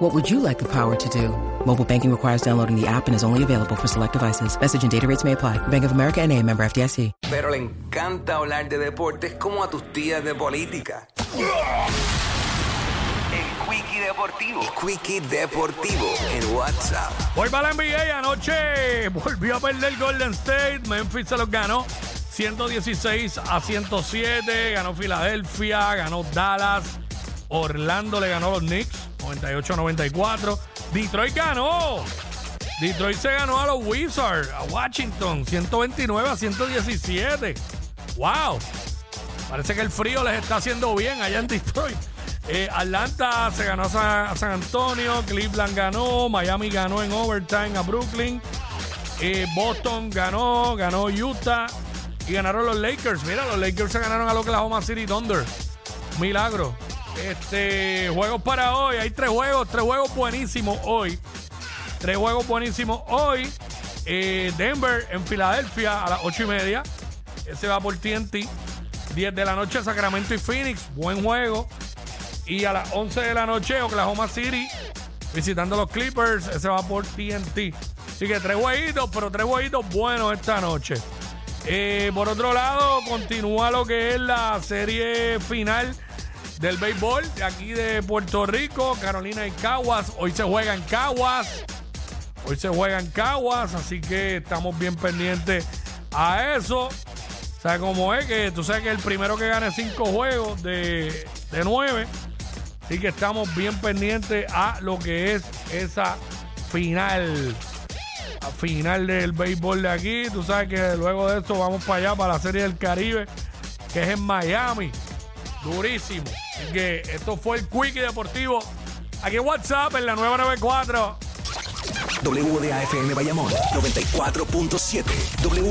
What would you like the power to do? Mobile banking requires downloading the app and is only available for select devices. Message and data rates may apply. Bank of America and a member FDIC. Pero le encanta hablar de deportes como a tus tías de política. El Quickie Deportivo. El Quickie Deportivo en WhatsApp. Voy para la NBA anoche. Volvió a perder Golden State. Memphis se los ganó. 116 a 107. Ganó Filadelfia. Ganó Dallas. Orlando le ganó a los Knicks. 98 a 94. Detroit ganó. Detroit se ganó a los Wizards. A Washington. 129 a 117. ¡Wow! Parece que el frío les está haciendo bien allá en Detroit. Eh, Atlanta se ganó a San, Antonio, Cleveland ganó, Miami ganó en overtime a Brooklyn, eh, Boston ganó, ganó Utah y ganaron los Lakers. Mira, los Lakers se ganaron a Oklahoma City Thunder. Milagro. Este, juegos para hoy. Hay tres juegos, tres juegos buenísimos hoy. Tres juegos buenísimos hoy. Eh, Denver en Filadelfia a las ocho y media. Ese va por TNT. 10 de la noche Sacramento y Phoenix. Buen juego. Y a las 11 de la noche Oklahoma City visitando los Clippers. Ese va por TNT. Así que tres jueguitos, pero tres jueguitos buenos esta noche. Eh, por otro lado, continúa lo que es la serie final del béisbol de aquí de Puerto Rico, Carolina y Caguas. Hoy se juega en Caguas. Hoy se juega en Caguas, así que estamos bien pendientes a eso. O sea, como es que tú sabes que el primero que gane cinco juegos de, de nueve. Así que estamos bien pendientes a lo que es esa final. La final del béisbol de aquí. Tú sabes que luego de esto vamos para allá, para la Serie del Caribe, que es en Miami. Durísimo. Que esto fue el Quickie Deportivo. Aquí en WhatsApp, en la 994. WDAFM Bayamón 94.7. W